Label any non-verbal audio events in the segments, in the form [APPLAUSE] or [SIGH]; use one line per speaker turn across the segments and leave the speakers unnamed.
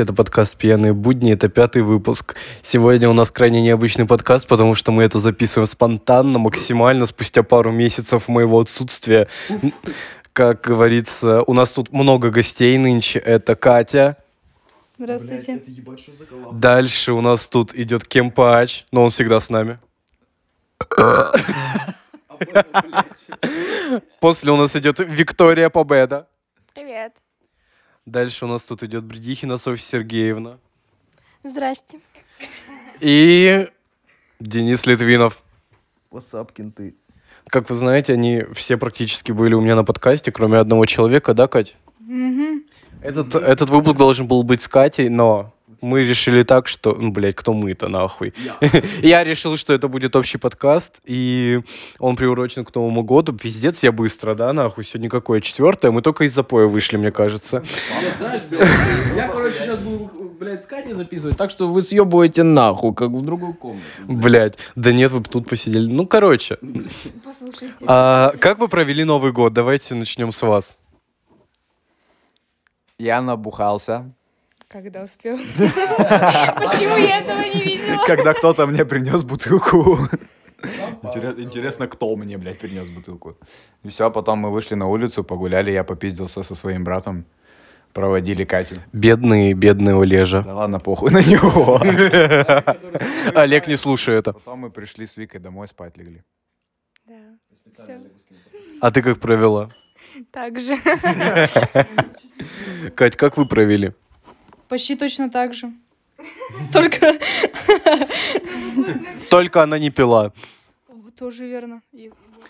Здравствуйте, это подкаст «Пьяные будни», это пятый выпуск. Сегодня у нас крайне необычный подкаст, потому что мы это записываем спонтанно, максимально, спустя пару месяцев моего отсутствия. Как говорится, у нас тут много гостей нынче. Это Катя.
Здравствуйте.
Дальше у нас тут идет Кемпач, но он всегда с нами. [LAUGHS] После у нас идет Виктория Победа.
Привет.
Дальше у нас тут идет Бредихина Софья Сергеевна.
Здрасте.
И Денис Литвинов.
Васапкин ты.
Как вы знаете, они все практически были у меня на подкасте, кроме одного человека, да, Кать? Этот, этот выпуск должен был быть с Катей, но мы решили так, что... Ну, блядь, кто мы-то, нахуй? [LAUGHS] Я решил, что это будет общий подкаст, и он приурочен к Новому году. Пиздец, я быстро, да, нахуй? Сегодня какое? Четвертое? Мы только из запоя вышли, мне кажется.
Я, короче, сейчас буду, блядь, с Катей записывать, так что вы съебываете нахуй, как в другую комнату.
Блядь, да нет, вы бы тут посидели. Ну, короче. [LAUGHS]
Послушайте.
А, как вы провели Новый год? Давайте начнем с вас.
Я набухался,
Когда успел? [LAUGHS] Почему я этого не видела?
когда кто-то мне принес бутылку. Интерес- Интересно, кто мне, блядь, принес бутылку. И все, потом мы вышли на улицу, погуляли, я попиздился со своим братом, проводили Катю.
Бедный, бедный Олежа.
Да ладно, похуй на него. [LAUGHS]
Олег не слушай это.
Потом мы пришли с Викой домой, спать легли.
Да. Все.
А ты как провела?
Так же.
Кать, как вы провели?
Почти точно так же. [LAUGHS] Только
Только она не пила.
тоже верно.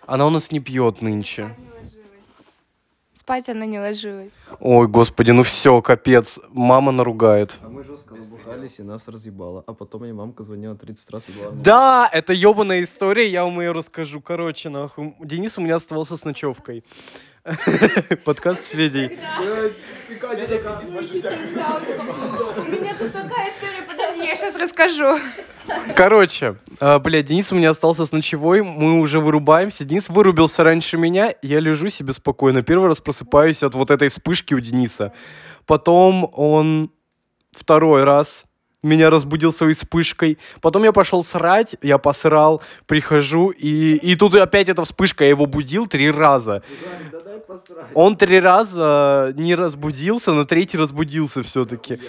Она у нас не пьет нынче.
Спать она не ложилась.
Ой, господи, ну все, капец. Мама наругает.
А мы жестко разбухались, и нас разъебало. А потом мне мамка звонила 30 раз, и главное...
Да, это ебаная история, я вам ее расскажу. Короче, нахуй. Денис у меня оставался с ночевкой. [LAUGHS] Подкаст с Федей.
У меня тут такая история, подожди, я сейчас расскажу.
Короче, а, блядь, Денис у меня остался с ночевой, мы уже вырубаемся. Денис вырубился раньше меня, я лежу себе спокойно. Первый раз просыпаюсь от вот этой вспышки у Дениса. Потом он второй раз меня разбудил своей вспышкой. Потом я пошел срать, я посрал, прихожу, и, и тут опять эта вспышка, я его будил три раза. Он три раза не разбудился, на третий разбудился все-таки.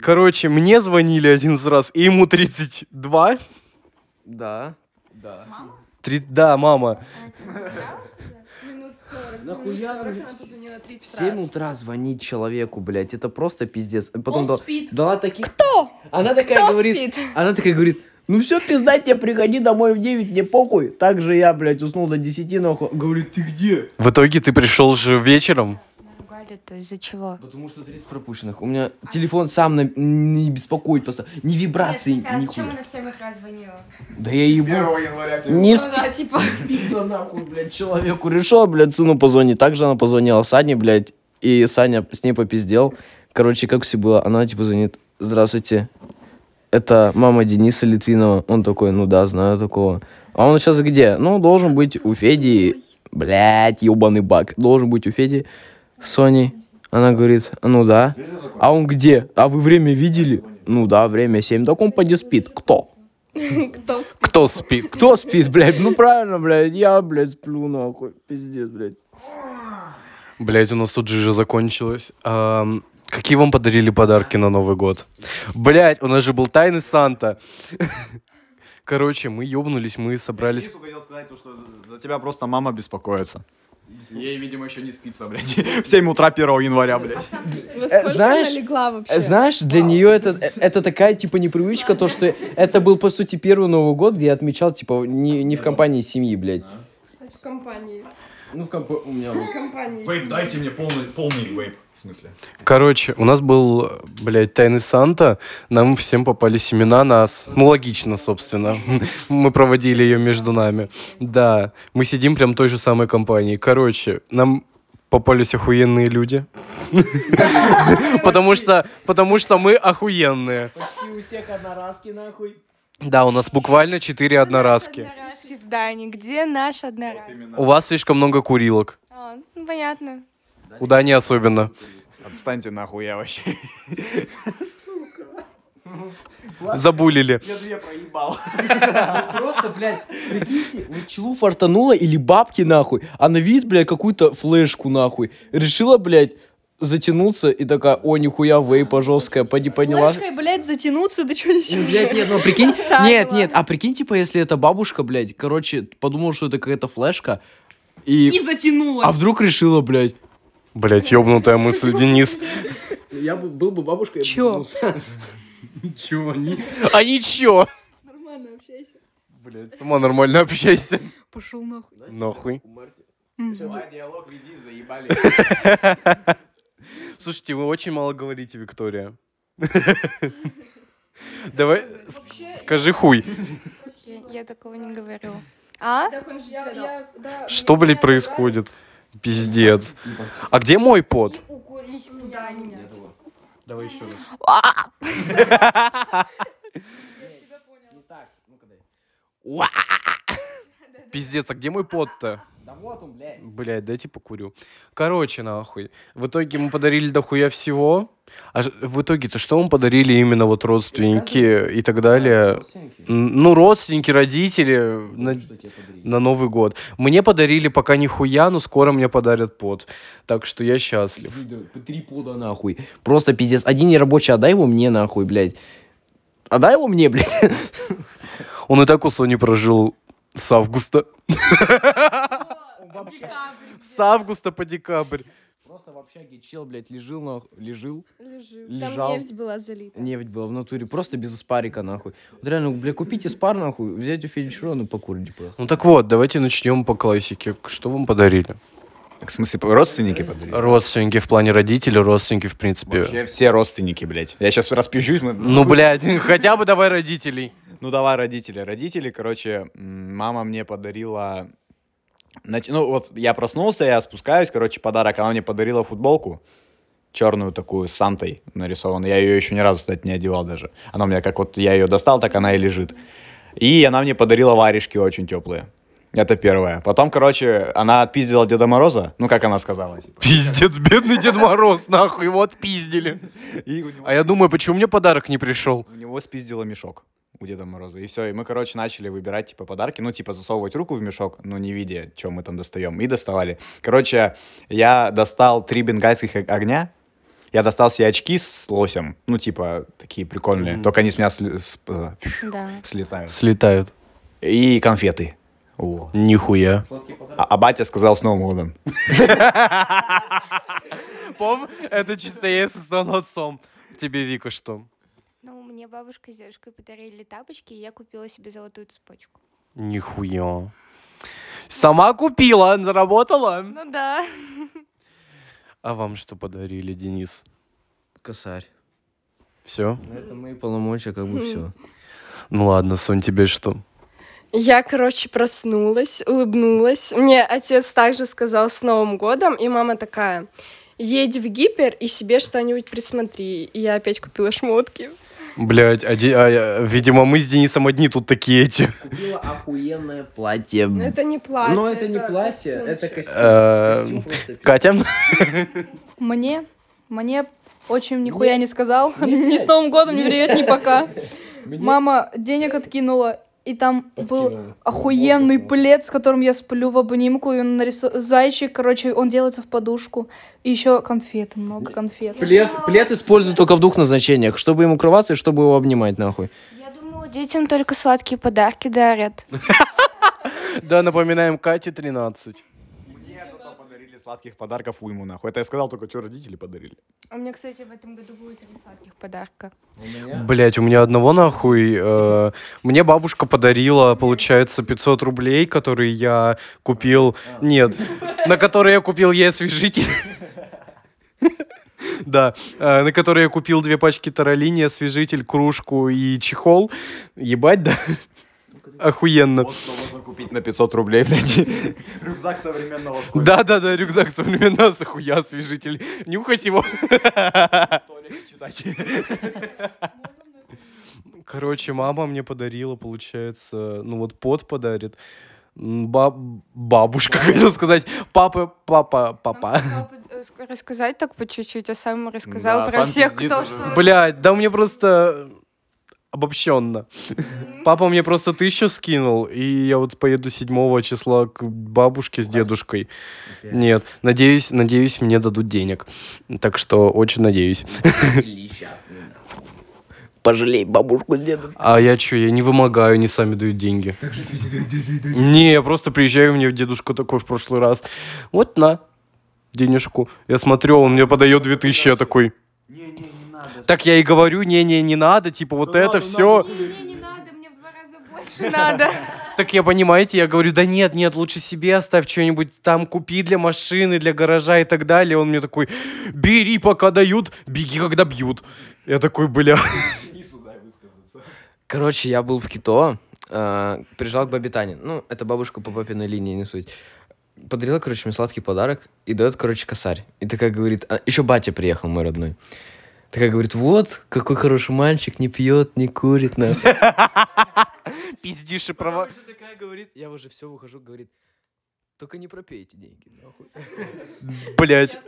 Короче, мне звонили один раз, и ему 32.
Да. Да.
Три... Да, мама.
Минут 40.
Нахуя
Минут 40
мне
она
в-
позвонила 30
В 7
раз.
утра звонить человеку, блядь, это просто пиздец. Потом
Он
да-
спит.
дала таких... Кто? Она такая
Кто
говорит...
спит?
Она такая говорит, ну все, пизда тебе, приходи домой в 9, мне похуй. Так же я, блядь, уснул до 10, нахуй. Говорит, ты где?
В итоге ты пришел же вечером.
Наругали-то из-за чего?
Потому что 30 пропущенных. У меня телефон сам на- не беспокоит просто. Ни вибрации,
а зачем она в 7 утра звонила?
Да я ебу.
января
Не
Ну да, типа.
спится нахуй, блядь, человеку. Решил, блядь, сыну позвонить. Также она позвонила Сане, блядь, и Саня с ней попиздел. Короче, как все было, она типа звонит. Здравствуйте. Это мама Дениса Литвинова. Он такой, ну да, знаю такого. А он сейчас где? Ну, должен быть у Феди. Блядь, ебаный баг. Должен быть у Феди с Соней. Она говорит, ну да. А он где? А вы время видели? Ну да, время 7. Так он поди спит. Кто?
Кто спит?
Кто спит?
Кто спит, блядь? Ну правильно, блядь. Я, блядь, сплю нахуй. Пиздец, блядь.
Блять, у нас тут жижа закончилась. Ам, какие вам подарили подарки на Новый год? Блять, у нас же был тайный Санта. Короче, мы ёбнулись, мы собрались...
хотел сказать, то, что за тебя просто мама беспокоится. Ей, видимо, еще не спится, блядь. [LAUGHS] В 7 утра 1 января, блядь.
Сколько
знаешь,
она легла вообще?
Э, Знаешь, для нее это, э, это такая, типа, непривычка, то, что это был, по сути, первый Новый год, где я отмечал, типа, не, не в компании семьи, блядь.
В компании.
Ну, в компании у меня вот.
В компании.
Вейп, дайте мне полный, полный вейп, в смысле.
Короче, у нас был, блядь, тайный Санта. Нам всем попали семена нас. Ну, логично, собственно. [LAUGHS] Мы проводили ее между нами. Да, мы сидим прям в той же самой компании. Короче, нам попались охуенные люди. [LAUGHS] Потому что, потому что мы охуенные.
Почти у всех одноразки, нахуй.
Да, у нас буквально четыре одноразки.
Одноразки здание. Где наш одноразки?
У вас слишком много курилок.
А, ну понятно.
У Дани особенно.
Отстаньте нахуй, я вообще.
Забулили.
Я проебал. [LAUGHS]
Просто, блядь, прикиньте, вот челу фартанула или бабки, нахуй, а на вид, блядь, какую-то флешку, нахуй. Решила, блядь, затянуться и такая, о, нихуя, вейпа жесткая, поди поняла.
Флешкой, блядь, затянуться, ты что несешь?
Блядь, нет, ну прикинь, [LAUGHS]
Ставила.
нет, нет, а прикинь, типа, если это бабушка, блядь, короче, подумал, что это какая-то флешка, и...
И затянулась.
А вдруг решила, блядь,
Блять, ёбнутая мысль, Денис.
я бы был бы бабушкой, я бы
Чё?
затянулся. [LAUGHS] Чё, они?
А ничего.
Нормально общайся.
Блять, сама нормально общайся.
Пошел нахуй.
Нахуй.
Давай диалог веди, заебали. [LAUGHS]
Слушайте, вы очень мало говорите, Виктория. [LAUGHS] Давай, ск- скажи хуй. [LAUGHS]
Я, такого не говорю. А?
Что, блядь, происходит? Пиздец. А где мой пот? Давай еще раз. [LAUGHS] Пиздец, а где мой пот-то?
Да вот он, блядь.
Блять, дайте покурю. Короче, нахуй. В итоге мы подарили дохуя всего. А в итоге-то что мы подарили именно вот родственники и так далее? Ну, родственники, родители на, на Новый год. Мне подарили пока нихуя, но скоро мне подарят пот. Так что я счастлив.
Три пода нахуй. Просто пиздец. Один нерабочий, отдай его мне нахуй, блядь. Отдай его мне, блядь.
Он и так у Сони прожил с августа. [LAUGHS] С августа по декабрь.
Просто в общаге чел, блядь, лежил, нахуй. Лежил.
Лежи.
Лежал.
Там нефть была залита.
Нефть была в натуре. Просто без испарика, нахуй. Вот реально, блядь, купите спар, нахуй. Взять у Феди Широну покурить просто.
Ну так вот, давайте начнем по классике. Что вам подарили?
В смысле, родственники подарили?
Родственники в плане родителей, родственники в принципе.
Вообще все родственники, блядь. Я сейчас распизжусь. мы-
Ну, блядь, [LAUGHS] хотя бы давай родителей.
Ну, давай родители. Родители, короче, мама мне подарила... нач- Ну, вот я проснулся, я спускаюсь, короче, подарок. Она мне подарила футболку черную такую с Сантой нарисованную. Я ее еще ни разу, кстати, не одевал даже. Она у меня как вот я ее достал, так она и лежит. И она мне подарила варежки очень теплые. Это первое. Потом, короче, она отпиздила Деда Мороза. Ну, как она сказала. типа.
Пиздец, бедный Дед Мороз, [LAUGHS] нахуй, его отпиздили.
И у него,
А я думаю, почему мне подарок не пришел?
у него спиздила мешок у Деда Мороза. И все. И мы, короче, начали выбирать, типа, подарки. Ну, типа, засовывать руку в мешок, но не видя, что мы там достаем. И доставали. Короче, я достал три бенгальских огня. Я достал себе очки с лосем. Ну, типа, такие прикольные. Только они с меня сли- с- э,
Да.
слетают.
Слетают.
И конфеты. О.
Нихуя.
А, а батя сказал с Новым годом.
Пом, это чисто я со отцом. Тебе, Вика, что?
Мне бабушка с дедушкой подарили тапочки, и я купила себе золотую цепочку.
Нихуя. Сама купила, заработала.
Ну да.
А вам что подарили, Денис?
Косарь.
Все?
Это мои полномочия, как бы все.
Ну ладно, Сонь, тебе что?
Я, короче, проснулась, улыбнулась. Мне отец также сказал с Новым годом, и мама такая, едь в гипер и себе что-нибудь присмотри. И я опять купила шмотки.
Блять, видимо, мы с Денисом одни тут такие эти.
Купила охуенное платье.
Но это не платье.
Но это не платье,
костюмчик.
это костюм.
Э,
Костюм просто
Катя?
Мне, мне очень нихуя не сказал. Ни с Новым годом, ни привет, ни пока. [LAUGHS] Мама денег откинула, и там был
Подкинула.
охуенный
Вот, вот.
плед, с которым я сплю в обнимку, и он нарисован... Зайчик, короче, он делается в подушку. И еще конфеты, много конфет.
Плед, плед использую только в двух назначениях. Чтобы им укрываться и чтобы его обнимать, нахуй.
Я думала, детям только сладкие подарки дарят. [LAUGHS]
Да, напоминаем, Кате 13.
Сладких подарков уйму, нахуй. Это я сказал только, что родители подарили.
А мне, кстати, в этом году будет три сладких подарка.
Блять, у меня одного нахуй. э, мне бабушка подарила, получается, 500 рублей, которые я купил... Нет, на которые я купил ей освежитель. Да, э, на которые я купил две пачки таролини, освежитель, кружку и чехол. Ебать, да? Охуенно.
Вот что можно купить на 500 рублей, блядь. [LAUGHS] Рюкзак современного школьника.
Да-да-да, рюкзак современного с охуя освежитель. Нюхать его. [LAUGHS]
читать.
Короче, мама мне подарила, получается, ну вот пот подарит. Баб- бабушка, [LAUGHS] хотел сказать. Папа, папа, папа.
рас- рассказать так по чуть-чуть, а сам рассказал
Да,
про
сам
всех, кто что.
Блядь, да мне просто обобщенно. Папа мне просто тысячу скинул, и я вот поеду 7 числа к бабушке с дедушкой. Нет, надеюсь, надеюсь, мне дадут денег. Так что очень надеюсь.
Пожалей бабушку с дедушкой.
А я что, я не вымогаю, они сами дают деньги. Не, я просто приезжаю, мне дедушка такой в прошлый раз. Вот на, денежку. Я смотрю, он мне подает 2000, я такой... Так я и говорю, не-не, не надо, типа вот это все.
Не-не, не надо, мне в два раза больше [LAUGHS] надо.
Так я, понимаете, я говорю, да нет, нет, лучше себе оставь что-нибудь там, купи для машины, для гаража и так далее. Он мне такой, бери, пока дают, беги, когда бьют. Я такой, бля.
Короче, я был в Кито, э, приезжал к бабе Тане. Ну, это бабушка по папиной линии, не суть. Подарила, короче, мне сладкий подарок и дает, короче, косарь. И такая говорит, а, еще батя приехал, мой родной. Такая говорит, вот, какой хороший мальчик, не пьет, не курит, нахуй. [LAUGHS]
Пиздишь и права.
такая говорит, я уже все выхожу, говорит, только не пропейте деньги, нахуй. [LAUGHS]
Блять.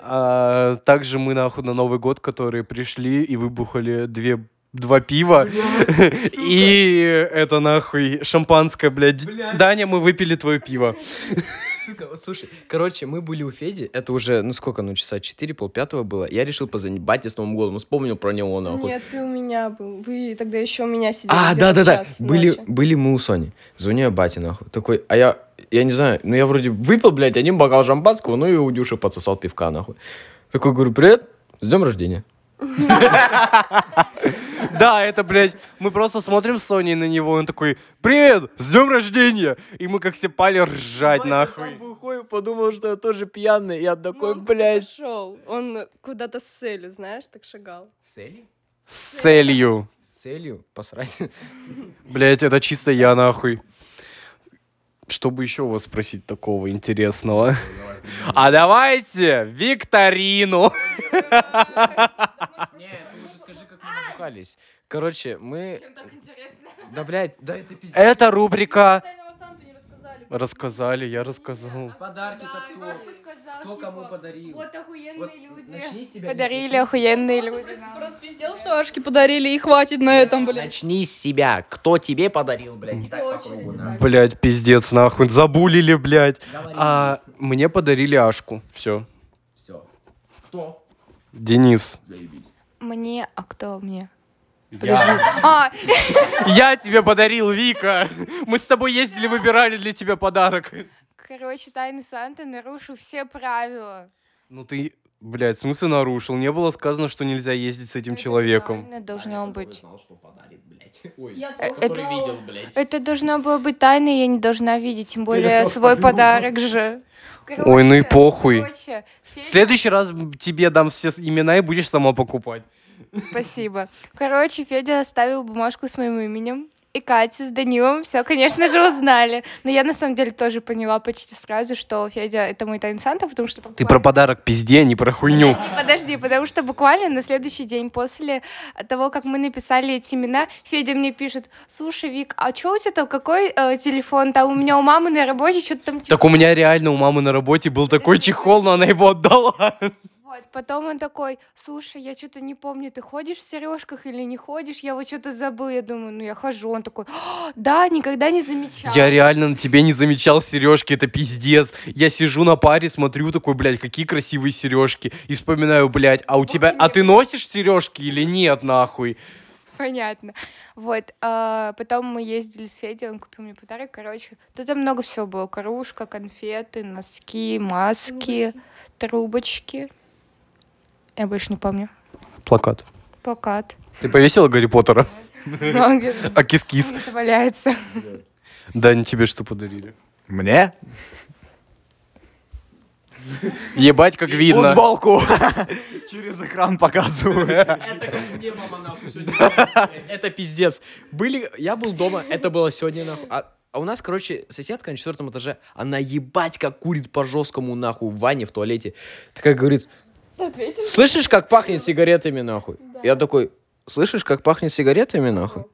А, также мы, нахуй, на Новый год, которые пришли и выбухали две два пива. [LAUGHS] И это нахуй шампанское, блядь. Даня, мы выпили твое пиво.
Сука, вот слушай, короче, мы были у Феди, это уже, ну сколько, ну часа 4, полпятого было. Я решил позвонить бате с Новым годом, вспомнил про него, нахуй.
Нет, ты у меня был. Вы тогда еще у меня сидели.
А, да-да-да, были, были мы у Сони. Звоню я бате, нахуй. Такой, а я, я не знаю, ну я вроде выпил, блядь, один бокал шампанского, ну и у Дюши подсосал пивка, нахуй. Такой, говорю, привет, с днем рождения. [LAUGHS]
Да, это, блядь, мы просто смотрим с Соней на него, и он такой, привет, с днем рождения! И мы как все пали ржать, нахуй.
бухой, подумал, что я тоже пьяный, я такой,
Ну,
блядь.
Шел. Он куда-то с целью, знаешь, так шагал.
С целью?
С целью.
С целью посрать.
Блять, это чисто я, нахуй. Что бы еще у вас спросить такого интересного? А давайте викторину.
Нет, ты лучше скажи, как мы набухались. Короче, мы...
Так интересно.
Да, блядь, да это пиздец.
Это рубрика...
Рассказали.
Я рассказал.
Подарки-то
Ты просто сказал,
Кто
типа,
кому подарил?
вот охуенные
Вот
люди.
себя,
Подарили
с
охуенные люди. нам.
Распиздел, что ашки подарили, и хватит на этом, блядь.
Начни с себя. Кто тебе подарил, блядь, и так по кругу, нахуй.
Блять, пиздец, нахуй. Забулили, блядь. А мне подарили Ашку. Все.
Все. Кто?
Денис.
Заебись.
Мне, а кто мне?
Я.
А,
Я тебе подарил, Вика. Мы с тобой ездили, выбирали для тебя подарок.
короче, Тайный Санта нарушил все правила.
Ну ты, блядь, в смысле нарушил? Не было сказано, что нельзя ездить с этим человеком.
Тайна должно быть.
знал, что подарит, блядь. [LAUGHS] Ой,
Я
Э,
который
это-
видел, блядь.
Это должно было быть тайной, я не должна видеть, тем более свой подарок же.
Ой, ну и
Короче,
похуй.
короче,
В
Федя-
следующий раз тебе дам все имена и будешь сама покупать.
Спасибо. Короче, Федя оставил бумажку с моим именем. И Катя с Данилом все, конечно же, узнали. Но я на самом деле тоже поняла почти сразу, что Федя это мой тайный Санта, потому что
Ты про
буквально-
подарок пизде, а не про хуйню.
Подожди, подожди, потому что буквально на следующий день после того, как мы написали эти имена, Федя мне пишет, слушай, Вик, а что у тебя там, какой э, телефон? Там у меня у мамы на работе что-то там...
Так у меня реально у мамы на работе был такой чехол, но она его отдала.
Вот, потом он такой, слушай, я что-то не помню, ты ходишь в сережках или не ходишь? Я вот что-то забыл, я думаю, ну я хожу. Он такой, «А, да, никогда не замечал.
Я реально на тебе не замечал сережки, это пиздец. Я сижу на паре, смотрю такой, блядь, какие красивые сережки. И вспоминаю, блядь, а у тебя, а ты носишь сережки или нет, нахуй?
Понятно. Вот, а, потом мы ездили с Федей, он купил мне подарок, короче. Тут там много всего было. Кружка, конфеты, носки, маски, трубочки. Я больше не помню.
Плакат.
Плакат.
Ты повесила Гарри Поттера? [LAUGHS] А кис-кис?
валяется.
Дань, тебе что подарили?
Мне?
Ебать, как видно.
Футболку. [LAUGHS] Через экран показывают.
Это как мне мама нахуй сегодня. Это пиздец. Были, я был дома, это было сегодня нахуй. А, а у нас, короче, соседка на четвертом этаже, она ебать как курит по жесткому нахуй в ванне, в туалете. Такая говорит, слышишь, как пахнет сигаретами нахуй? Я такой, Слышишь, как пахнет сигаретами, нахуй?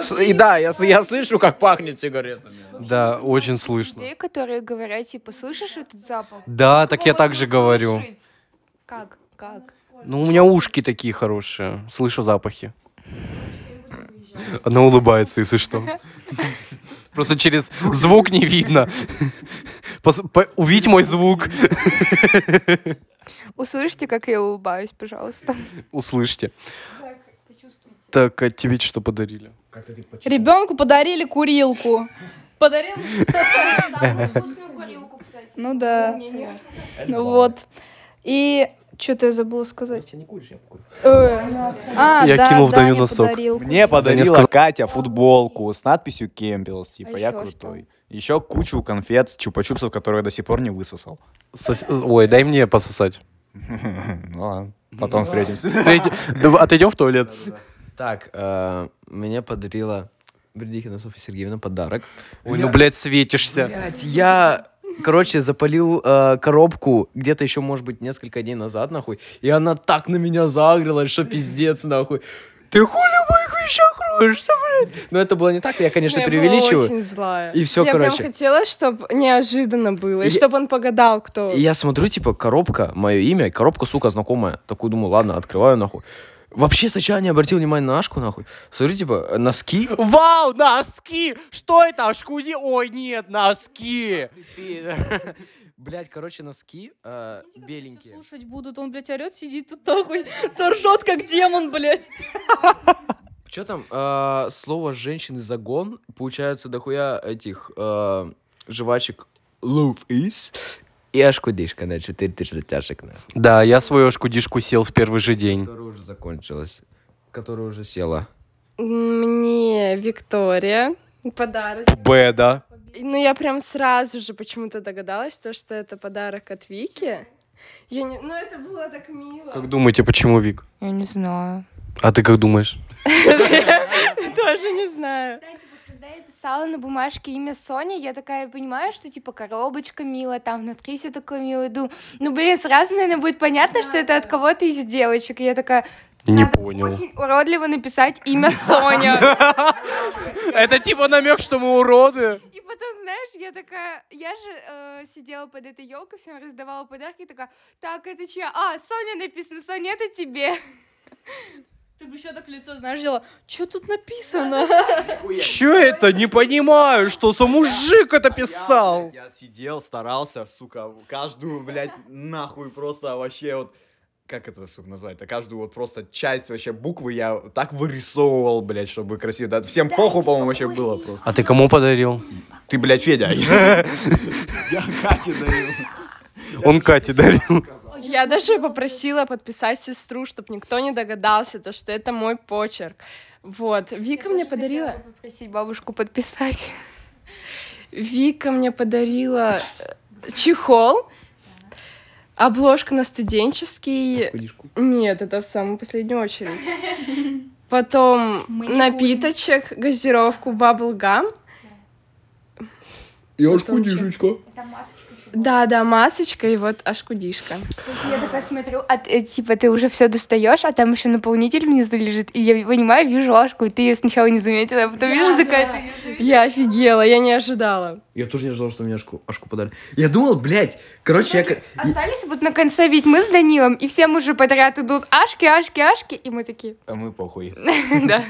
С- И да, я, я слышу, как пахнет сигаретами.
Да, очень слышно.
Людей, которые говорят, типа, слышишь этот запах?
Да, так я так же говорю.
Как? Как?
Ну, у меня ушки такие хорошие. Слышу запахи. Она улыбается, если что. [LAUGHS] Просто через звук не видно. Увидь мой звук. [LAUGHS]
Услышьте, как я улыбаюсь, пожалуйста.
Услышьте. Так, а тебе что подарили?
Ребенку подарили курилку. Подарил? [LAUGHS] Ну да. Ну вот. И что-то я забыла сказать. Э, А,
Я
да,
кинул в
да,
Даню
мне
носок.
подарил.
Мне подарила Катя футболку с надписью Кемпбеллс, типа,
А
я крутой. Еще кучу конфет, чупа-чупсов, которые я до сих пор не высосал.
Сос- Ой, дай мне пососать. [LAUGHS]
Ну ладно, потом встретимся. [LAUGHS]
Отойдем в туалет.
Так, э, мне подарила Бердихина Софья Сергеевна подарок.
Ой, ну, блядь, светишься.
Блять, я, короче, запалил э, коробку где-то еще, может быть, несколько дней назад, нахуй, и она так на меня загрелась, что пиздец, нахуй. Ты хули вещах роешься, блядь? Но это было не так, я, конечно,
Я была
преувеличиваю.
очень злая.
И всё,
я
короче.
прям хотела, чтобы неожиданно было, и
Я-
чтобы он погадал, кто.
И я смотрю, типа, коробка, мое имя, коробка, сука, знакомая. Такую думаю, ладно, открываю, нахуй. Вообще сначала не обратил внимания на Ашку, нахуй. Смотрю, типа, носки.
Вау, носки! Что это? Ашкузи? Ой, нет, носки!
Блять, короче, носки э, беленькие.
Слушать будут, он, блядь, орет, сидит тут нахуй, [LAUGHS] то ржет, как демон, блядь. [LAUGHS]
Что там? э, слово женщины загон. Получается, дохуя этих э, жвачек love is. И ашкудишка на 4 тысячи затяжек. на,
Да, я свою ашкудишку сел в первый же день.
Которая уже закончилась. Которая уже села.
Мне Виктория подарок.
Б, да.
Ну, я прям сразу же почему-то догадалась, то, что это подарок от Вики. Я не... Ну, это было так мило.
Как думаете, почему Вик?
Я не знаю.
А ты как думаешь? [LAUGHS]
Тоже не знаю.
Кстати, вот когда я писала на бумажке имя Соня, я такая понимаю, что типа коробочка милая, там внутри все такое милое. Ду. Ну, блин, сразу, наверное, будет понятно, что это от кого-то из девочек. И я такая,
Не
надо
понял.
очень уродливо написать имя Соня. [LAUGHS]
Это типа намек, что мы уроды.
И потом, знаешь, я такая, я же э, сидела под этой елкой, всем раздавала подарки, такая, так, это чья? А, Соня написано, Соня, это тебе.
Ты бы еще так лицо, знаешь, делала, что тут написано?
Че это? Не понимаю, что за мужик это писал.
Я сидел, старался, сука, каждую, блядь, нахуй просто вообще вот как это, сука, назвать-то? Каждую вот просто часть вообще буквы я так вырисовывал, блядь, чтобы красиво. Да, всем похуй, по-моему, вообще было просто.
А ты кому подарил?
Ты, блядь, Федя. [LAUGHS] Я Кате дарил.
Он Кате дарил.
Я даже попросила подписать сестру, чтобы никто не догадался, то, что это мой почерк. Вот. Вика мне подарила...
Попросить бабушку подписать.
Вика мне подарила э, чехол, обложку на студенческий. Нет, это в самую последнюю очередь. Потом напиточек, газировку Bubblegum.
И
ашкудишечка.
Это масочка еще.
Да, да, масочка и вот ашкудишка.
Кстати, я такая смотрю, а, э, типа ты уже все достаешь, а там еще наполнитель внизу лежит, и я понимаю, вижу ложку, и ты ее сначала не заметила, а потом вижу такая, ты.
Я офигела, я не ожидала.
Я тоже не ожидал, что мне Ашку, Ашку подарили. Я думал, блядь, короче, я... ка-
Остались вот на конце, ведь мы с Данилом, и всем уже подряд идут ашки, ашки, ашки, и мы такие,
А мы похуй. [LAUGHS]
да.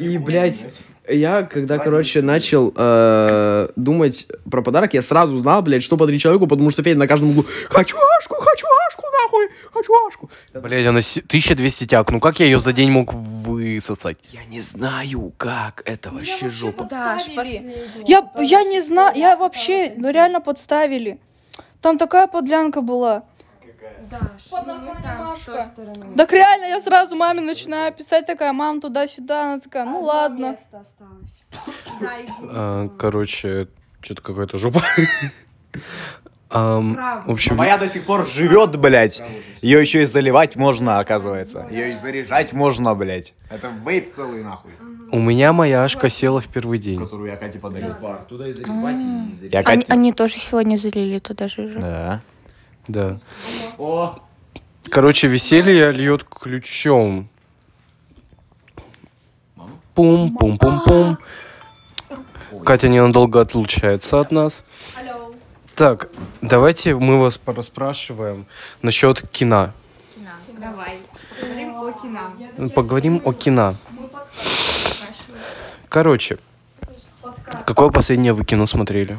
И, блядь, я, когда, короче, начал э, думать про подарок, я сразу знал, блядь, что подарить человеку, потому что Федя на каждом углу «Хочу Ашку, хочу Ашку, нахуй, хочу Ашку».
Блять, она си- 1200 тяг. Ну как я ее за день мог высосать?
Я не знаю, как это вообще жопа.
Даш,
Я, я не знаю, я вообще, ну реально подставили. Там такая подлянка была. Под названием Машка. Так реально, я сразу маме начинаю писать, такая, мам, туда-сюда. Она такая, ну ладно. [COUGHS]
А, Короче, что-то какая-то жопа. [LAUGHS] Ам, В общем,
Моя до сих пор живет, блядь. Ее еще и заливать можно, оказывается. Ее и заряжать можно, блядь. Это вейп целый, нахуй.
у меня моя ашка села в первый день.
Которую я Кате подарил.
Туда и заливать, и
Я
Они,
Кате...
они тоже сегодня залили туда же.
Да.
Да. Короче, веселье льет ключом. Пум-пум-пум-пум. Катя ненадолго отлучается от нас. Так, давайте мы вас порасспрашиваем насчет кино.
Давай. Поговорим о кино.
Поговорим о кино. Короче, какое последнее вы кино смотрели?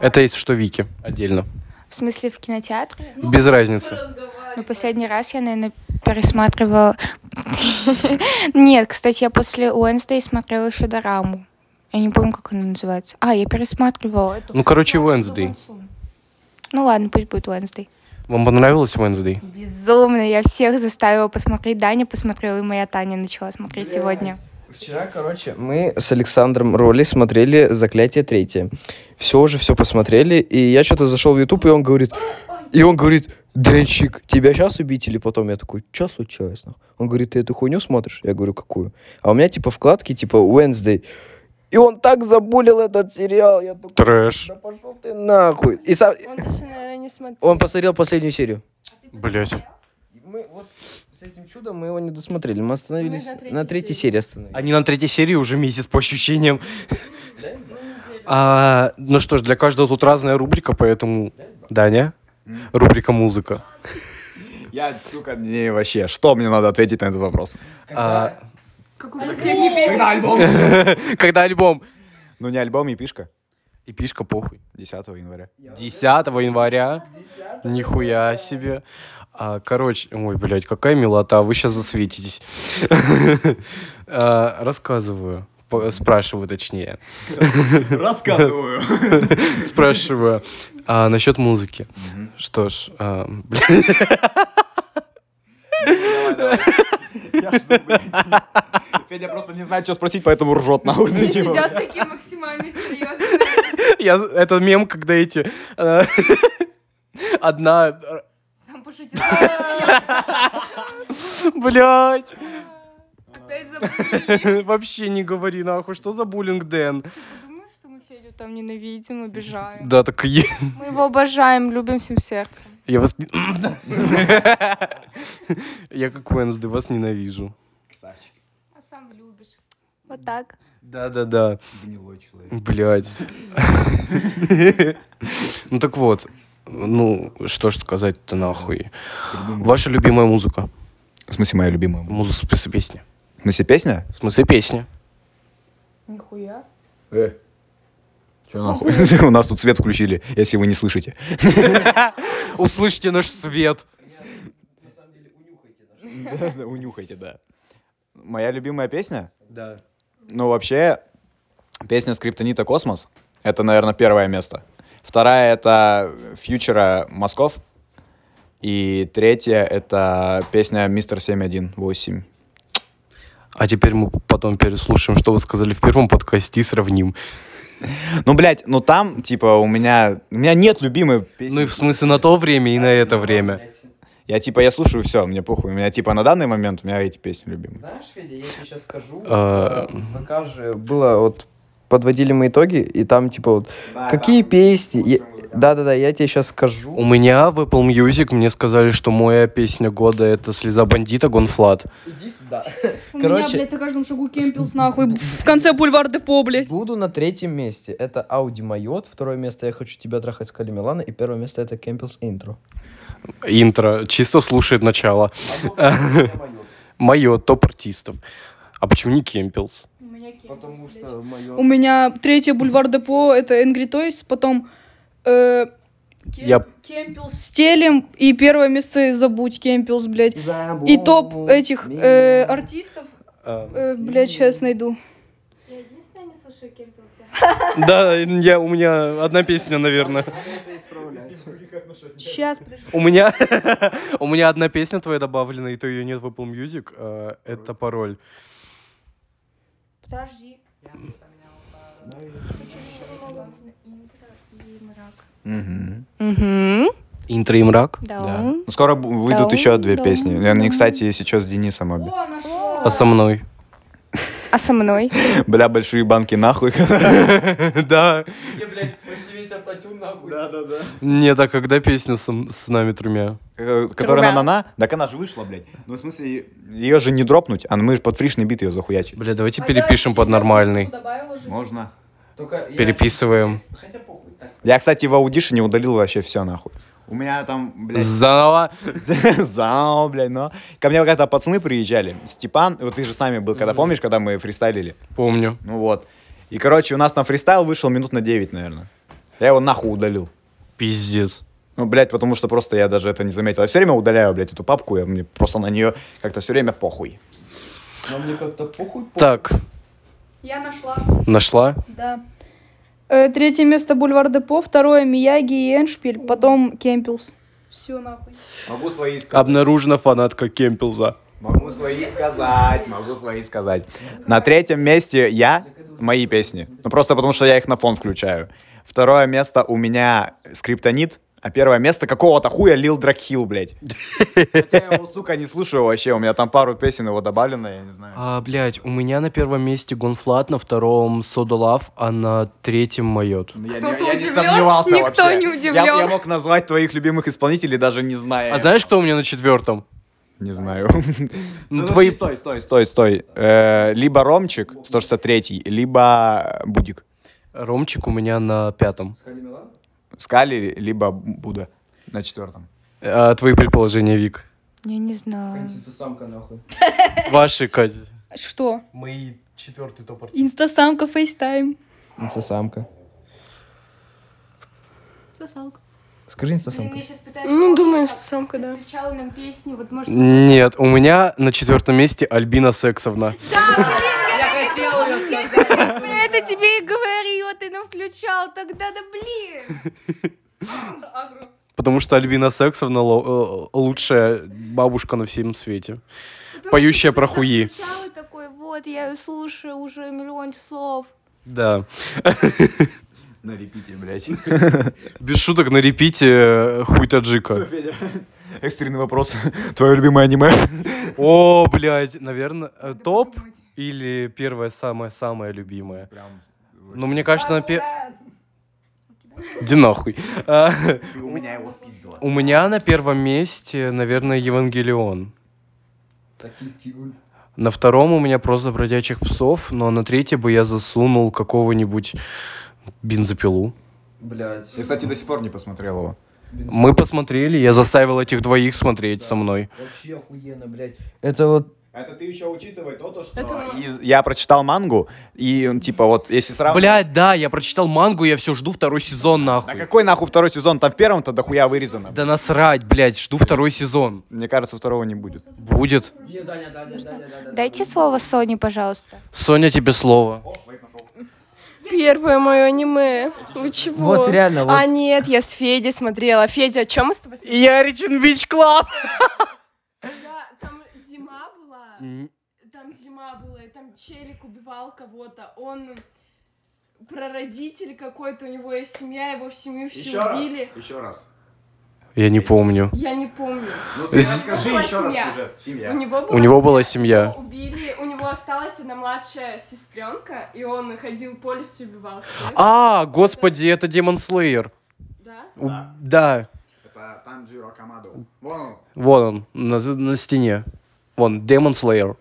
Это есть что Вики отдельно.
В смысле, в кинотеатре?
Без разницы.
Ну, последний раз я, наверное, пересматривала... [LAUGHS] Нет, кстати, я после Уэнсдей смотрела еще дораму. Я не помню, как она называется. А, я пересматривала эту.
Ну, короче, Wednesday.
Ну ладно, пусть будет Уэнсдей.
Вам понравилось Wednesday?
Безумно, я всех заставила посмотреть. Даня посмотрела, и моя Таня начала смотреть сегодня.
Вчера, короче, мы с Александром Роли смотрели «Заклятие третье». Все уже все посмотрели, и я что-то зашел в YouTube, и он говорит, и он говорит, Денчик, тебя сейчас убить или потом? Я такой, что случилось? нахуй?» Он говорит, ты эту хуйню смотришь? Я говорю, какую? А у меня типа вкладки типа Wednesday. И он так забулил этот сериал. Я такой,
Трэш.
да пошел ты нахуй. И сам...
Он даже, наверное, не смотрел.
Он посмотрел последнюю серию.
Блять.
Мы вот с этим чудом мы его не досмотрели. Мы остановились
Мы на третьей
на третьей
серии.
серии. остановились.
Они на третьей серии уже месяц по ощущениям. А, ну что ж, для каждого тут разная рубрика, поэтому... Даня? Рубрика музыка.
Я, сука, не вообще. Что мне надо ответить на этот вопрос?
А,
песню?
Когда альбом?
когда альбом?
Ну, не альбом, и пишка.
И пишка похуй.
10 января.
10 января. Нихуя себе. А, короче, ой, блядь, какая милота, вы сейчас засветитесь. [LAUGHS] А, Рассказываю. Спрашиваю, точнее.
Рассказываю. [LAUGHS]
Спрашиваю. А, насчет музыки. Что ж, а, блядь,
Федя просто не знает, что спросить, поэтому ржет нахуй. Ну, типа.
Идет такие максимально серьезные.
я, это мем, когда эти... э, [LAUGHS] Одна...
Пошутил. [LAUGHS]
Блять,
Опять забыли. [LAUGHS]
вообще не говори нахуй, что за буллинг, Дэн?
Думаю, что мы Федю там ненавидим, обижаем.
Да, так и есть.
Мы его обожаем, любим всем сердцем.
Я вас... [LAUGHS] Я как Уэнсды вас ненавижу.
А сам любишь. Вот так.
Да-да-да.
Гнилой человек.
Блять. Ну так вот. Ну, что ж сказать-то нахуй. Ваша любимая музыка?
В смысле, моя любимая?
Музыка, в смысле песня.
В смысле, песня?
В смысле песня.
Нихуя.
Э. Че нахуй? [LAUGHS] У нас тут свет включили, если вы не слышите. [LAUGHS]
Услышьте наш свет. [LAUGHS]
Унюхайте, да. Моя любимая песня?
Да.
Ну, вообще, песня Скриптонита «Космос» — это, наверное, первое место. Вторая — это Фьючера «Москов». И третья — это песня «Мистер 718».
А теперь мы потом переслушаем, что вы сказали в первом подкасте и сравним.
Ну, блядь, ну там, типа, у меня... У меня нет любимой песни.
Ну и в смысле на то время и на это время.
Я, типа, я слушаю все, мне похуй. У меня, типа, на данный момент у меня эти песни любимые.
Знаешь, Федя, я тебе сейчас скажу.
А.
э, В ВК же было вот подводили мы итоги, и там типа вот какие песни. я- Да-да-да, я тебе сейчас скажу.
У меня в Apple Music мне сказали, что моя песня года это «Слеза бандита» GONE.Fludd.
Иди сюда. [LAUGHS]
У меня,
Короче,
блядь, на каждом шагу кемпилс, нахуй. В конце бульвар Депо, блядь.
буду на третьем месте. Это Ауди Майот. Второе место «Я хочу тебя трахать» с Кали Милана. И первое место это Кемпилс Интро.
Интро. Чисто слушает начало. Мое, топ артистов. А почему не Кемпелс?
Потому что Майот...
У меня третье бульвар Депо, это Angry Toys, потом э, Кем-
Я-
Кемпилс с телем, и первое место забудь Кемпилс, блядь. И топ этих э, артистов, э, блядь, сейчас найду.
Я единственная не слушаю Кемпилса. [LAUGHS]
Да, я, у меня одна песня, наверное.
Сейчас,
У меня, [LAUGHS] у меня одна песня твоя добавлена, и то ее нет в Apple Music. э, Это пароль.
Подожди.
Мгм.
Угу.
Интро и мрак.
Да.
Ну, скоро выйдут
Да,
еще две
да,
песни. И Они, кстати, сейчас с Денисом обе.
О.
А со мной?
А со мной? [LAUGHS]
Бля, большие банки нахуй. [LAUGHS]
Да.
Я, блядь, почти весь автотюн нахуй.
Да, да, да.
Нет, а когда песня с, с нами тремя?
Которая
Рубя.
на на Так она же вышла, блядь. Ну, в смысле, ее же не дропнуть, а мы же под фришный бит ее захуячили.
Бля, давайте перепишем под нормальный.
Можно.
Переписываем.
Хотя похуй. Так.
Я, кстати, в аудишене удалил вообще все нахуй. У меня там, блядь,
Заново. [LAUGHS]
зал, блядь, но... Ко мне когда пацаны приезжали, Степан, вот ты же с нами был, когда помнишь, когда мы фристайлили?
Помню.
Ну вот. И, короче, у нас там фристайл вышел минут на 9, наверное. Я его нахуй удалил.
Пиздец.
Ну, блядь, потому что просто я даже это не заметил. Я все время удаляю, блядь, эту папку, я мне просто на нее как-то все время похуй.
Но мне как-то похуй. похуй.
Так,
Я нашла.
нашла?
Да. Э, третье место Бульвар Депо, второе Мияги и Эншпиль, потом Кемпелс. Все нахуй.
Могу свои сказать.
Обнаружена фанатка Кемпелза.
Могу свои сказать, могу свои сказать. На третьем месте я, мои песни. Ну, просто потому что я их на фон включаю. Второе место у меня Скриптонит, а первое место какого-то хуя Лил Дракхилл, блядь. Хотя я его, сука, не слушаю вообще, у меня там пару песен его добавлено, я не знаю.
А, блядь, у меня на первом месте GONE.Fludd, на втором SODA LUV, а на третьем MAYOT.
Я,
Кто-то
не, я не
удивлен?
сомневался
Никто
вообще.
не
Я,
удивлен.
я мог назвать твоих любимых исполнителей, даже не зная.
А знаешь, кто у меня на четвертом?
Не знаю.
Ну,
Ну,
твои...
Стой, стой, стой, стой. Э, либо Ромчик, 163 либо Будик.
Ромчик у меня на пятом.
Милан?
Скали, либо Буда на четвертом.
А твои предположения, Вик?
Я не знаю.
самка нахуй. [LAUGHS]
Ваши, Катя.
Что?
Мои четвертый топ
Инстасамка, фейстайм.
Инстасамка.
Сосалка.
Скажи инстасамка.
сейчас пытаюсь
Ну, думаю, самка, да.
включала нам песни, вот может...
Нет, у меня на четвертом месте Альбина Сексовна.
Про это тебе и говорила, ты нам включал тогда, да блин! [LAUGHS]
Потому что Альбина Сексовна э, лучшая бабушка на всем свете. Поющая про хуи.
Такой, вот, я ее слушаю уже миллион часов.
Да. [LAUGHS]
На репите, блядь. [LAUGHS]
Без шуток на репите э, хуй таджика.
Экстренный вопрос. Твое любимое аниме?
О, блядь, наверное, э, топ или первое самое-самое любимое? Ну, мне кажется, на пе... Иди нахуй. А,
У меня его спиздило.
У меня на первом месте, наверное, Евангелион.
Токийский гуль.
На втором у меня просто бродячих псов, но на третье бы я засунул какого-нибудь бензопилу.
Блядь.
Я, кстати, до сих пор не посмотрел его.
Мы посмотрели, я заставил этих двоих смотреть со мной.
Вообще охуенно, блядь. Это вот
Это ты еще учитывай то, то что из- я прочитал мангу, и он, типа вот, если сравнивать...
Блядь, да, я прочитал мангу, я все жду второй сезон,
Да
нахуй.
какой нахуй второй сезон? Там в первом-то дохуя вырезано.
Да насрать, блядь, жду второй сезон.
Мне кажется, второго не будет.
Будет.
Дайте слово Соне, пожалуйста.
Соня, тебе слово.
Первое мое аниме. Вы чего?
Вот реально, вот.
А нет, я с Федей смотрела. Федя, о чем мы с тобой смотрели?
Yarichin Bitch Club. [LAUGHS]
Да, там зима была. И там челик убивал кого-то. Он прародитель какой-то, у него есть семья, его в семью все убили.
еще раз.
Я не помню.
Я не помню.
Ну
ты
расскажи
Была
еще раз
семья.
сюжет.
У
Семья.
него была,
У него была семья.
его Убили, у него осталась одна младшая сестренка, и он ходил по лесу и убивал всех.
А, господи, это Демон Слеер.
Да?
У- Да,
Это Танжиро Камадо. Вон он.
вон он, на, на стене. Вон, Слеер.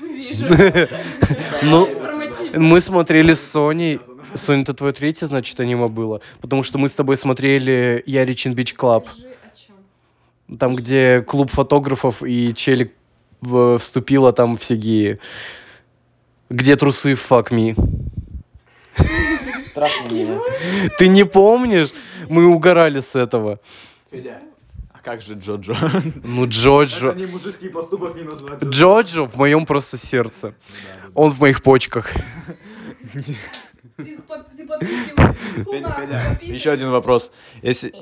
Вижу.
Ну, мы смотрели с Соней. Соня, это твое третье, значит, аниме было. Потому что мы с тобой смотрели
Yarichin Bitch Club.
Там, где клуб фотографов и челик в- вступила, там все геи. Где трусы fuck me? Ты не помнишь? Мы угорали с этого.
Федя. Как же Джоджо?
Ну, Джоджо.
не мужицкий поступок не назвать.
Джоджо в моем просто сердце. Он в моих почках.
Еще один вопрос. Если,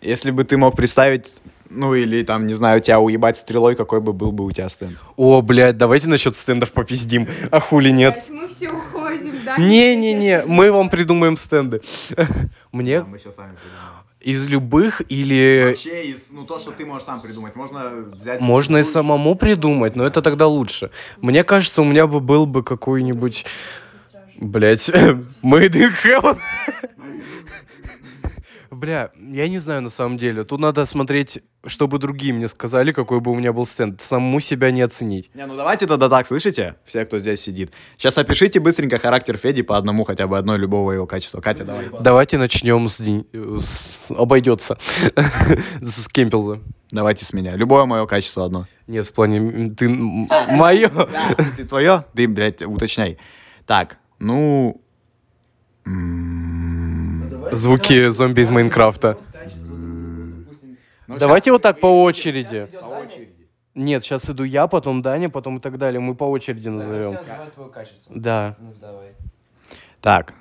если бы ты мог представить, ну или там, не знаю, тебя уебать стрелой, какой бы был бы у тебя стенд?
О, блядь, давайте насчет стендов попиздим. А хули нет?
Блядь, мы все уходим, да?
Не-не-не, мы вам придумаем стенды. [LAUGHS] Мне
Мы сейчас сами придумаем.
Из любых или...
Вообще, из, ну, то, что ты можешь сам придумать. Можно взять...
Можно и самому придумать, но это тогда лучше. Мне кажется, у меня бы был бы какой-нибудь... Блять, [LAUGHS] Made in Heaven. Бля, я не знаю на самом деле. Тут надо смотреть, чтобы другие мне сказали, какой бы у меня был стенд. Самому себя не оценить.
Не, ну давайте тогда так, слышите? Все, кто здесь сидит. Сейчас опишите быстренько характер Феди по одному, хотя бы одной любого его качества. Катя, давай.
Давайте начнем с... С- Обойдется. [LAUGHS] С Кемпелза.
Давайте с меня. Любое мое качество одно.
Нет, в плане... Ты... [LAUGHS] Мое...
Да, в смысле, твое? Ты, блядь, уточняй. Так, ну...
Звуки зомби из Майнкрафта.
ну,
Давайте вот так по очереди. Нет, сейчас иду я, потом Даня, потом и так далее. Мы по очереди назовем.
твое качество.
Да.
Ну.
Так,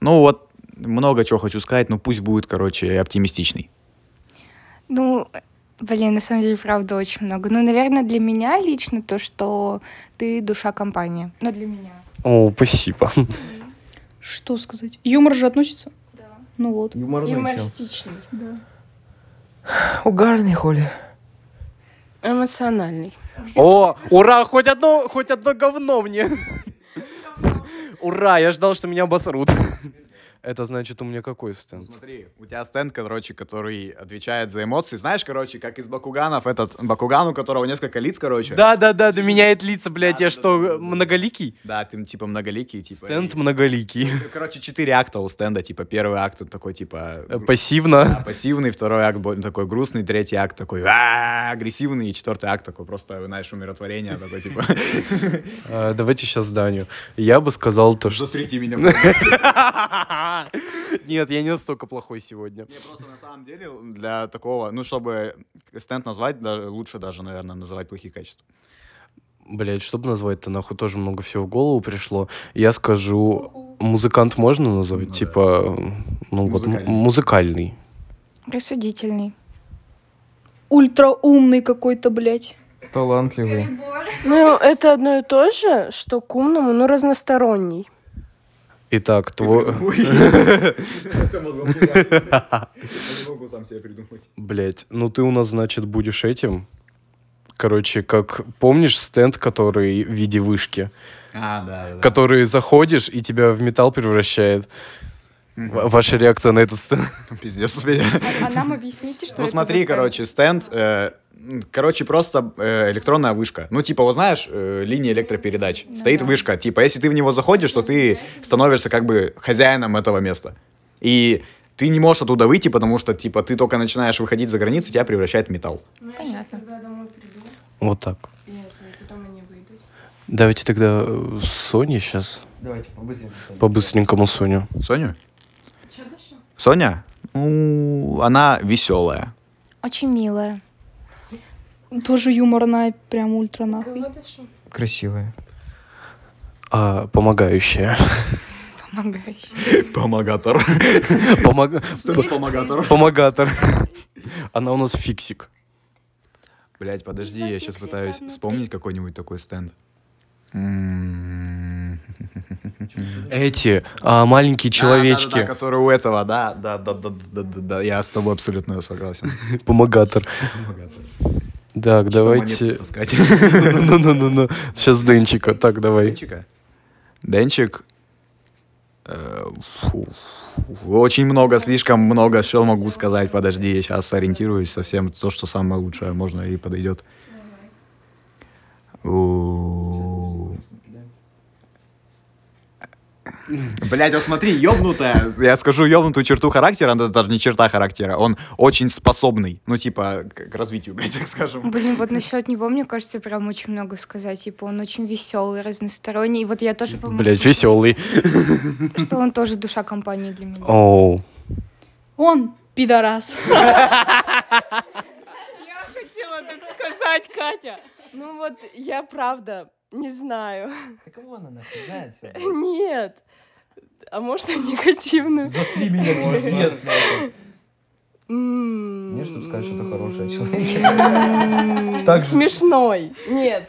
ну вот, много чего хочу сказать, но пусть будет, короче, оптимистичный.
Ну, блин, на самом деле, правда, очень много. Ну, наверное, для меня лично то, что ты душа компании. Ну, для меня.
О, спасибо.
Что сказать? Юмор же относится?
Да.
Ну вот.
Юморный чел.
Юмористичный.
Угарный, холи.
Эмоциональный.
О, ура, хоть одно, хоть одно говно мне. Ура, я ждал, что меня обосрут. Это значит, у меня какой стенд?
Смотри, у тебя стенд, короче, который отвечает за эмоции. Знаешь, короче, как из Бакуганов, этот Бакуган, у которого несколько лиц, короче.
Да, да, да, да, меняет лица, блядь. Я что, многоликий?
Да, ты типа многоликий, типа.
Стенд многоликий.
Короче, четыре акта у стенда, типа первый акт он такой, типа,
Э, Пассивно.
пассивный, второй акт такой грустный, третий акт такой «А-а-а», агрессивный, и четвертый акт такой просто, знаешь, умиротворение, такой, типа,
А, Давайте сейчас Даню. Я бы сказал то, что...
застрите меня. [LAUGHS] [LAUGHS]
Нет, я не настолько плохой сегодня.
Не, просто на самом деле для такого, ну, чтобы стенд назвать, да, лучше даже, наверное, называть плохие качества.
Блять, чтобы назвать-то нахуй тоже много всего в голову пришло. Я скажу, музыкант можно назвать? типа, ну вот, м-
Музыкальный.
музыкальный.
Рассудительный.
Ультра умный какой-то, блядь.
Талантливый.
Ну, это одно и то же, что к умному, но разносторонний.
Итак, твой... [LAUGHS]
Могу сам себе придумать.
Блять, ну ты у нас, значит, будешь этим. Короче, как помнишь стенд, который в виде вышки,
А, да, да.
который заходишь и тебя в металл превращает. Ваша реакция на этот стенд? [LAUGHS]
Пиздец, Федя. [LAUGHS]
А, нам объясните, что
Ну
это
смотри,
за стенд?
короче, стенд, э, короче, просто э, электронная вышка. Ну, типа, вот знаешь, э, линия электропередач. Стоит вышка. Типа, если ты в него заходишь, то ты становишься как бы хозяином этого места. И ты не можешь оттуда выйти, потому что, типа, ты только начинаешь выходить за границы, тебя превращает в металл.
Понятно.
Вот так. Давайте тогда э, Соне сейчас.
Давайте побыстрее.
По-быстренькому Соню.
Соню? Соня? Ну, она веселая.
Очень милая.
Тоже юморная, прям ультра нахуй.
Красивая.
А, помогающая.
Помогающая.
Помогатор.
Помог-
Помогатор.
Помогатор. Она у нас фиксик.
Блять, подожди, я сейчас пытаюсь вспомнить какой-нибудь такой стенд. М.
Эти а, маленькие
Да, да, да,
человечки.
которые у этого, да, да, да, да, да, да, да, я с тобой абсолютно согласен. [LAUGHS]
Помогатор. Так, давайте. Ну-ну-ну-ну. [LAUGHS] Сейчас Денчика. Так, давай.
Денчика? Денчик. э. Очень много, слишком много, что могу сказать. Подожди, я сейчас сориентируюсь совсем. То, что самое лучшее, можно и подойдет. Блять, вот смотри, ёбнутая, я скажу ёбнутую черту характера, это даже не черта характера, он очень способный, ну, типа, к, развитию, блядь, так скажем.
Блин, вот насчет него, мне кажется, прям очень много сказать. Типа, он очень веселый, разносторонний. И вот я тоже помню,
Блять, веселый.
что он тоже душа компании для меня.
Оу.
Он пидорас. [LAUGHS]
Я хотела так сказать, Катя. Ну вот, я правда не знаю.
Да кого она нахуй знает?
Нет. А может, и негативную?
Застри меня, пиздец, нахуй.
М.
Не, чтобы сказать, что это хорошая человек. [LAUGHS] Так
Смешной. Нет.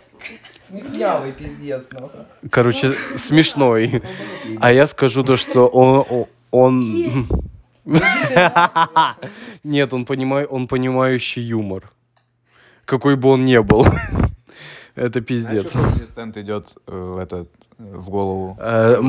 смехлявый пиздец, нахуй.
Короче, смешной. А я скажу то, что он... он- [LAUGHS] Нет, он, понимай, он понимающий юмор. Какой бы он ни был. Это пиздец.
Знаешь, какой мне стенд идет э, в этот, э, в голову?
Э.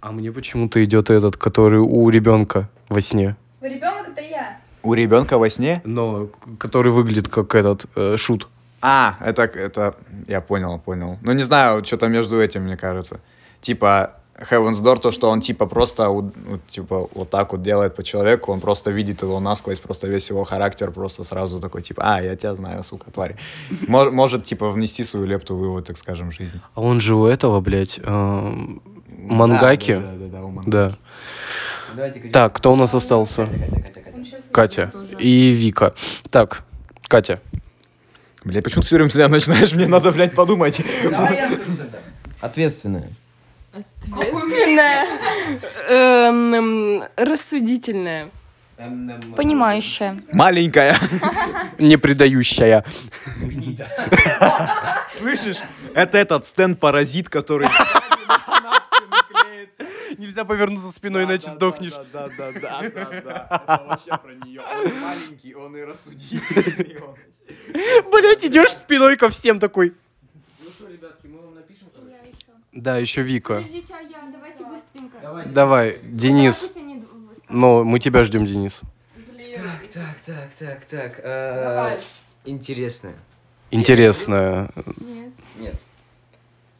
А мне почему-то идет этот, который у ребенка во сне.
Ребенок это я.
У ребенка во сне?
Но который выглядит как этот э, шут.
А, это, это, я понял, понял. Ну, не знаю, что-то между этим, мне кажется. Типа, Heaven's Door, то, что он, типа, просто, ну, типа, вот так вот делает по человеку, он просто видит его насквозь, просто весь его характер просто сразу такой, типа, а, я тебя знаю, сука, тварь. [LAUGHS] Мож- Может, типа, внести свою лепту в его, так скажем, жизнь.
А он же у этого, блядь, эм, Мангаки?
Да, да, да, да, у Мангаки.
Да. Так, кто у нас остался? Катя и Вика. Так, Катя.
Блядь, почему ты все время начинаешь? Мне надо, блядь, подумать.
Ответственная.
Ответственная. Эм, Рассудительная.
Понимающая.
Маленькая.
Не предающая.
Слышишь? Это этот стенд-паразит, который... [LAUGHS]
Нельзя повернуться спиной, иначе сдохнешь.
Да, да, да, да, да. Это вообще про нее. Он маленький, он и рассудительный.
Блять, идешь спиной ко всем такой. Да, еще Вика.
Подождите, а я, давайте быстренько.
Давай, Денис. Но мы тебя ждем, Денис.
Так, так, так, так, так. э, Интересная.
Интересная,
Нет.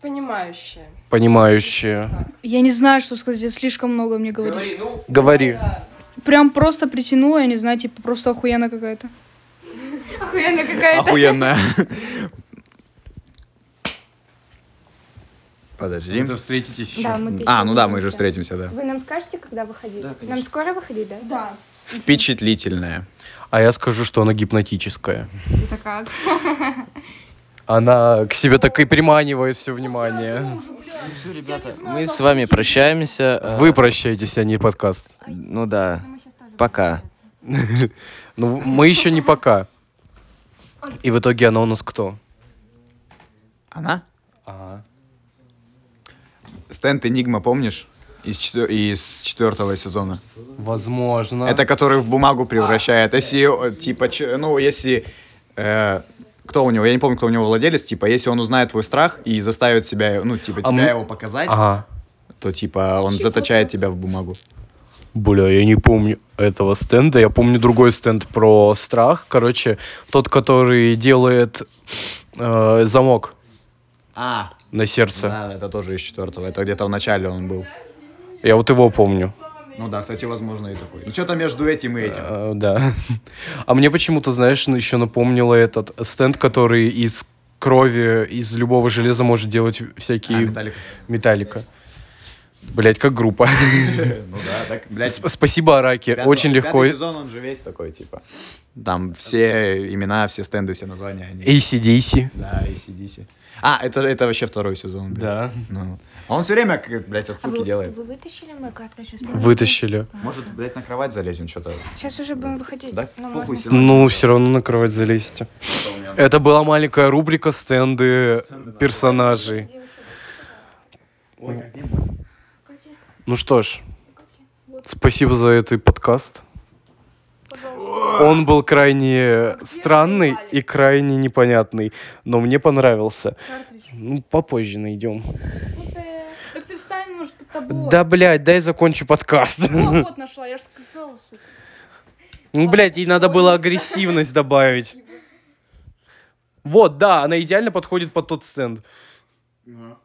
Понимающая.
понимающая.
Я не знаю, что сказать, здесь слишком много мне говорить.
ну.
Говори.
Прям просто притянула, я не знаю, типа просто охуенно какая-то. [LAUGHS]
Охуенно какая-то.
Охуенная. Подожди.
встретитесь еще.
Да, мы
А, ну да, мы же встретимся, да.
Вы нам скажете, когда выходить?
Да, конечно.
нам скоро выходить, да?
Да.
Впечатлительная.
А я скажу, что она гипнотическая.
Это как?
Она к себе так и приманивает все внимание.
Все, ребята, мы с вами прощаемся. э,
Вы прощаетесь, а не подкаст.
Ну да. Пока.
Ну, мы еще не пока. И в итоге она у нас кто?
Она? Стенд Энигма, помнишь? Из, четвер- из четвертого сезона.
Возможно.
Это который в бумагу превращает. Если, э, типа, ч- ну, если... э, кто у него? Я не помню, кто у него владелец. Типа, если он узнает твой страх и заставит себя, ну, типа,
А
тебя
мы-
его показать,
Ага.
то, типа, он заточает тебя в бумагу.
Бля, я не помню этого стенда. Я помню другой стенд про страх. Короче, тот, который делает э, замок
А,
на сердце.
да, это тоже из четвертого. Это где-то в начале он был.
Я вот его помню.
Ну да, кстати, возможно, и такой. Ну, что-то между этим и этим.
Э, да. [LAUGHS] А мне почему-то, знаешь, еще напомнило этот стенд, который из крови, из любого железа может делать
А,
всякие
Металлика.
металлика. Блять, как группа. [LAUGHS]
Ну [LAUGHS] да, так, блядь.
Сп- Спасибо, Араки.
Пятый-
Очень легко.
Пятый сезон, он же весь такой, типа. Там все имена, все стенды, все названия. Они...
ACDC.
Да, ACDC. А, это, это вообще второй сезон, блядь.
Да.
Ну. А он все время, как, блядь,
А
отсылки
вы,
делает.
вы вытащили мой картридж? из
Вытащили.
Может, блядь, на кровать залезем, что-то.
Сейчас уже будем выходить.
Да?
Ну,
Похуй, равно.
Ну, все равно на кровать залезьте. Это была маленькая рубрика стенды персонажей. Ну что ж, спасибо за этот подкаст. Он был крайне странный и крайне непонятный, но мне понравился. Ну, попозже найдем.
Так ты встань, может, под тобой.
Да, блядь, дай закончу подкаст.
Ну, [LAUGHS] вот нашла, я же сказала, сука.
Ну, блядь, ей надо было агрессивность добавить. Вот, да, она идеально подходит под тот стенд.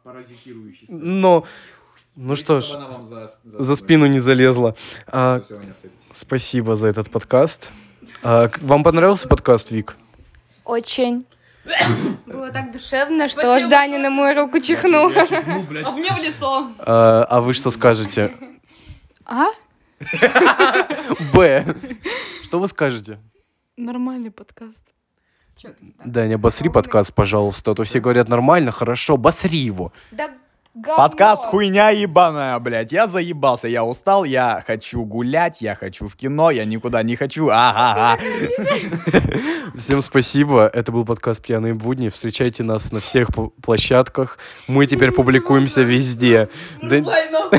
Паразитирующий.
Но, ну что ж, за спину не залезла. А, спасибо за этот подкаст. А, вам понравился подкаст, Вик?
Очень. [COUGHS] Было так душевно, что
Спасибо
аж Даня на мою руку чихнул.
А мне в лицо.
А, а вы что скажете?
А? [LAUGHS]
Б. Что вы скажете?
Нормальный подкаст.
Даня, обосри подкаст, пожалуйста. А то все говорят нормально, хорошо, обосри его.
Да говно.
Подкаст хуйня ебаная, блядь. Я заебался, я устал, я хочу гулять, я хочу в кино, я никуда не хочу. Ага. [LAUGHS]
Всем спасибо. Это был подкаст «Пьяные будни». Встречайте нас на всех площадках. Мы теперь публикуемся везде. Да-.